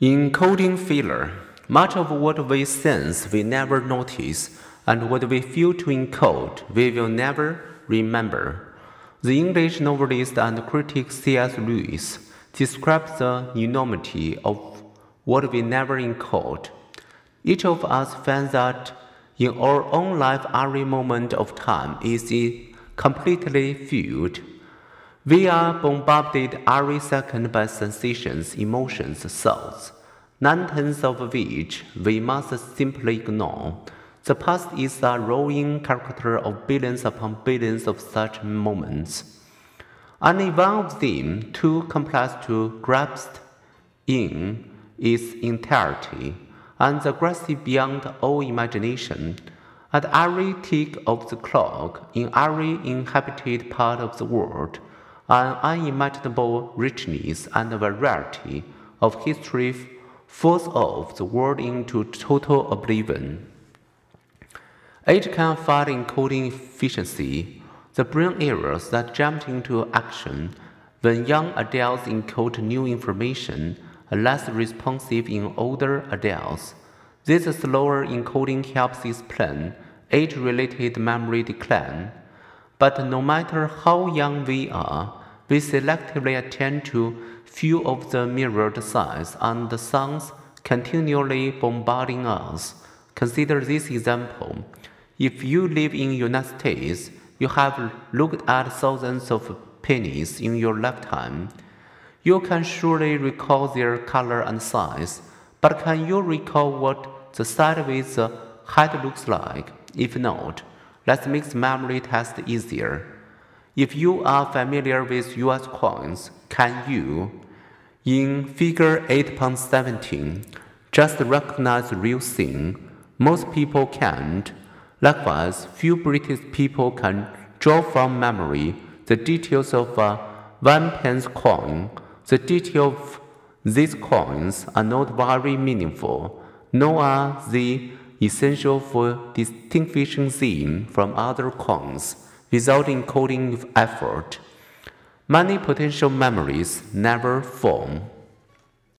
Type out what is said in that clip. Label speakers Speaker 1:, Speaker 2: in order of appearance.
Speaker 1: Encoding failure. Much of what we sense we never notice, and what we feel to encode we will never remember. The English novelist and critic C.S. Lewis describes the enormity of what we never encode. Each of us finds that in our own life, every moment of time is completely filled we are bombarded every second by sensations, emotions, thoughts, nine tenths of which we must simply ignore. The past is a rolling character of billions upon billions of such moments. Any one of them too complex to grasp in its entirety, and aggressive beyond all imagination. At every tick of the clock, in every inhabited part of the world, an unimaginable richness and variety of history force off the world into total oblivion. It can fight encoding efficiency, the brain areas that jumped into action when young adults encode new information are less responsive in older adults. This slower encoding helps explain age-related memory decline. But no matter how young we are, we selectively attend to few of the mirrored signs and the sounds continually bombarding us. Consider this example. If you live in United States, you have looked at thousands of pennies in your lifetime. You can surely recall their color and size, but can you recall what the side with the head looks like? If not, let's make the memory test easier. If you are familiar with US coins, can you, in figure 8.17, just recognize the real thing? Most people can't. Likewise, few British people can draw from memory the details of uh, a one pence coin. The details of these coins are not very meaningful, nor are they essential for distinguishing them from other coins without encoding effort. Many potential memories never form.